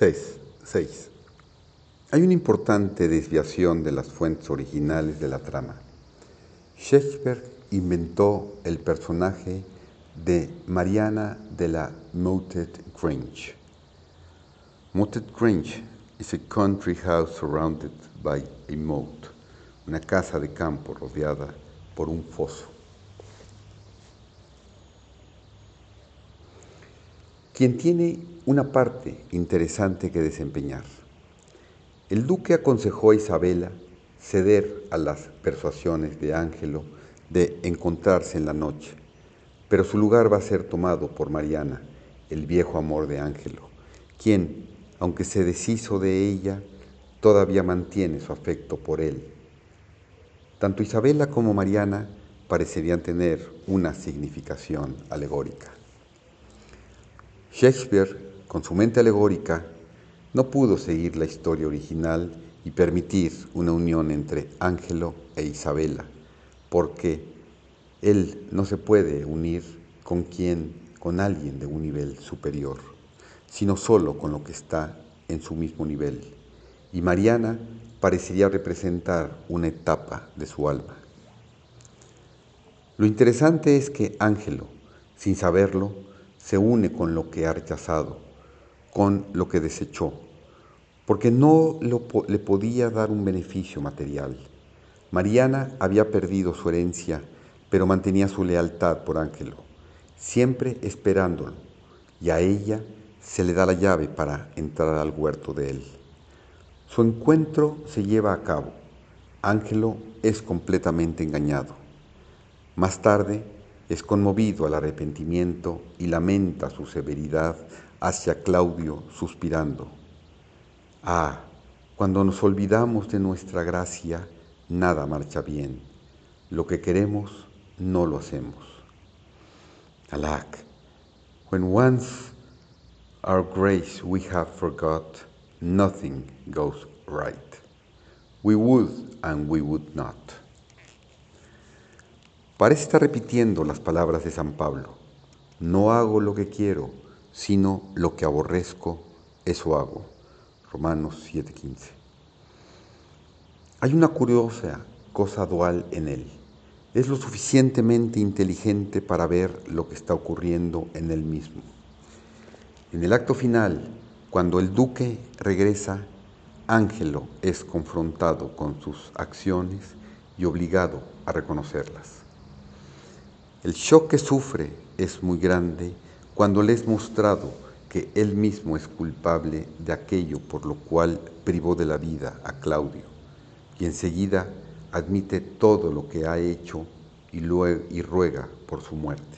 6. Hay una importante desviación de las fuentes originales de la trama. Shakespeare inventó el personaje de Mariana de la Moated Grange. Moated Grange is a country house surrounded by a moat, una casa de campo rodeada por un foso. quien tiene una parte interesante que desempeñar. El duque aconsejó a Isabela ceder a las persuasiones de Ángelo de encontrarse en la noche, pero su lugar va a ser tomado por Mariana, el viejo amor de Ángelo, quien, aunque se deshizo de ella, todavía mantiene su afecto por él. Tanto Isabela como Mariana parecerían tener una significación alegórica. Shakespeare, con su mente alegórica, no pudo seguir la historia original y permitir una unión entre Ángelo e Isabela, porque él no se puede unir con quien, con alguien de un nivel superior, sino solo con lo que está en su mismo nivel. Y Mariana parecería representar una etapa de su alma. Lo interesante es que Ángelo, sin saberlo, se une con lo que ha rechazado, con lo que desechó, porque no le podía dar un beneficio material. Mariana había perdido su herencia, pero mantenía su lealtad por Ángelo, siempre esperándolo, y a ella se le da la llave para entrar al huerto de él. Su encuentro se lleva a cabo. Ángelo es completamente engañado. Más tarde, es conmovido al arrepentimiento y lamenta su severidad hacia Claudio suspirando. Ah, cuando nos olvidamos de nuestra gracia, nada marcha bien. Lo que queremos, no lo hacemos. Alack, when once our grace we have forgot, nothing goes right. We would and we would not. Parece estar repitiendo las palabras de San Pablo. No hago lo que quiero, sino lo que aborrezco, eso hago. Romanos 7:15. Hay una curiosa cosa dual en él. Es lo suficientemente inteligente para ver lo que está ocurriendo en él mismo. En el acto final, cuando el duque regresa, Ángelo es confrontado con sus acciones y obligado a reconocerlas. El shock que sufre es muy grande cuando le es mostrado que él mismo es culpable de aquello por lo cual privó de la vida a Claudio y enseguida admite todo lo que ha hecho y, y ruega por su muerte.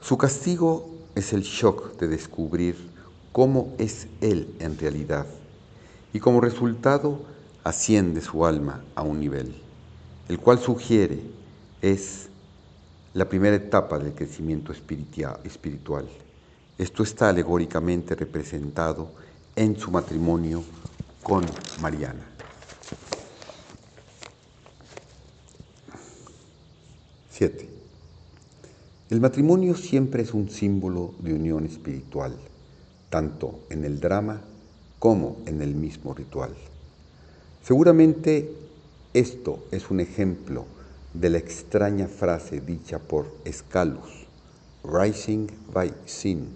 Su castigo es el shock de descubrir cómo es él en realidad y como resultado asciende su alma a un nivel, el cual sugiere es la primera etapa del crecimiento espiritual. Esto está alegóricamente representado en su matrimonio con Mariana. Siete. El matrimonio siempre es un símbolo de unión espiritual, tanto en el drama como en el mismo ritual. Seguramente esto es un ejemplo de la extraña frase dicha por Escalus, rising by sin,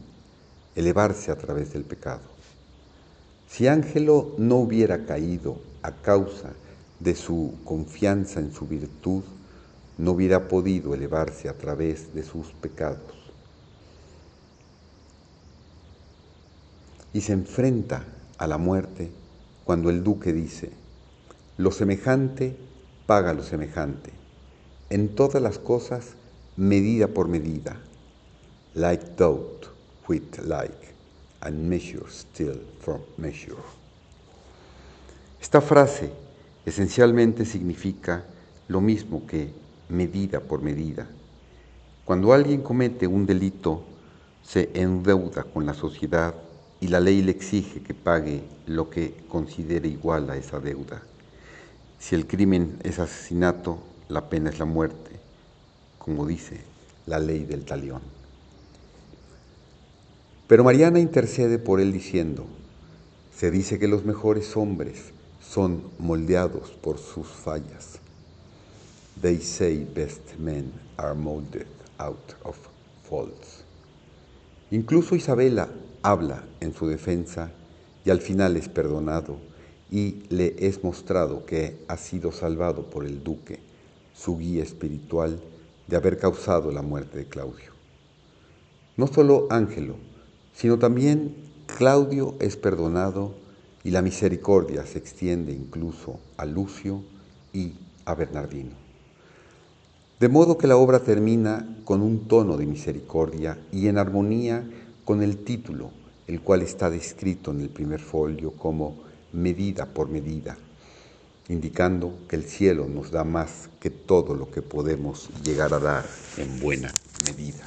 elevarse a través del pecado. Si Ángelo no hubiera caído a causa de su confianza en su virtud, no hubiera podido elevarse a través de sus pecados. Y se enfrenta a la muerte cuando el duque dice, lo semejante paga lo semejante en todas las cosas medida por medida, like doubt with like, and measure still for measure. Esta frase esencialmente significa lo mismo que medida por medida. Cuando alguien comete un delito, se endeuda con la sociedad y la ley le exige que pague lo que considere igual a esa deuda. Si el crimen es asesinato, la pena es la muerte, como dice la ley del talión. Pero Mariana intercede por él diciendo, se dice que los mejores hombres son moldeados por sus fallas. They say best men are molded out of faults. Incluso Isabela habla en su defensa y al final es perdonado y le es mostrado que ha sido salvado por el duque, su guía espiritual, de haber causado la muerte de Claudio. No solo Ángelo, sino también Claudio es perdonado y la misericordia se extiende incluso a Lucio y a Bernardino. De modo que la obra termina con un tono de misericordia y en armonía con el título, el cual está descrito en el primer folio como medida por medida, indicando que el cielo nos da más que todo lo que podemos llegar a dar en buena medida.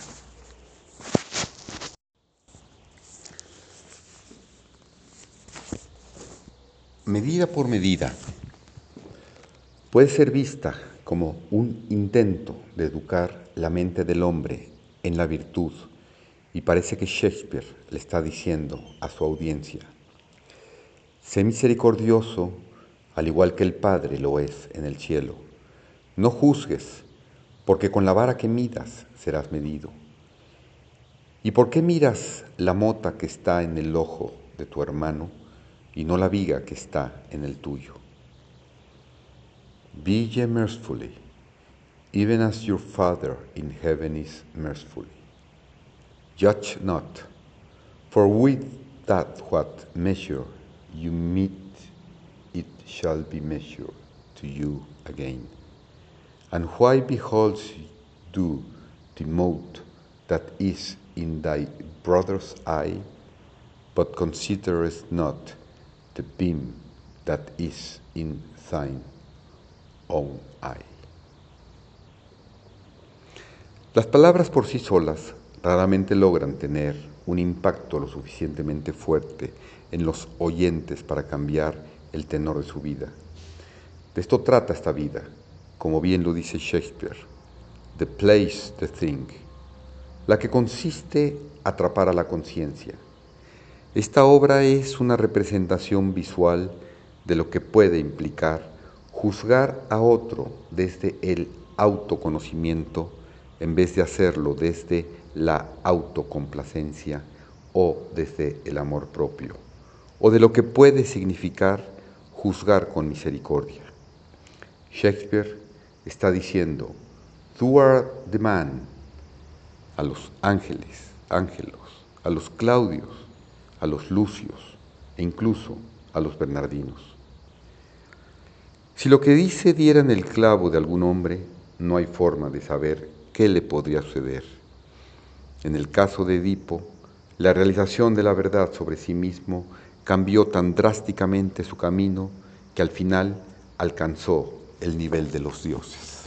Medida por medida puede ser vista como un intento de educar la mente del hombre en la virtud y parece que Shakespeare le está diciendo a su audiencia, sé misericordioso al igual que el Padre lo es en el cielo. No juzgues, porque con la vara que midas serás medido. ¿Y por qué miras la mota que está en el ojo de tu hermano? y no la viga que está en el tuyo. Be ye mercifully, even as your Father in heaven is merciful. Judge not, for with that what measure you meet, it shall be measured to you again. And why beholds thou the mote that is in thy brother's eye, but considerest not the beam that is in thine own eye. Las palabras por sí solas raramente logran tener un impacto lo suficientemente fuerte en los oyentes para cambiar el tenor de su vida. De esto trata esta vida, como bien lo dice Shakespeare, the place, the thing, la que consiste atrapar a la conciencia, esta obra es una representación visual de lo que puede implicar juzgar a otro desde el autoconocimiento en vez de hacerlo desde la autocomplacencia o desde el amor propio, o de lo que puede significar juzgar con misericordia. Shakespeare está diciendo, Tú art the man, a los ángeles, ángelos, a los Claudios, a los Lucios e incluso a los Bernardinos. Si lo que dice diera en el clavo de algún hombre, no hay forma de saber qué le podría suceder. En el caso de Edipo, la realización de la verdad sobre sí mismo cambió tan drásticamente su camino que al final alcanzó el nivel de los dioses.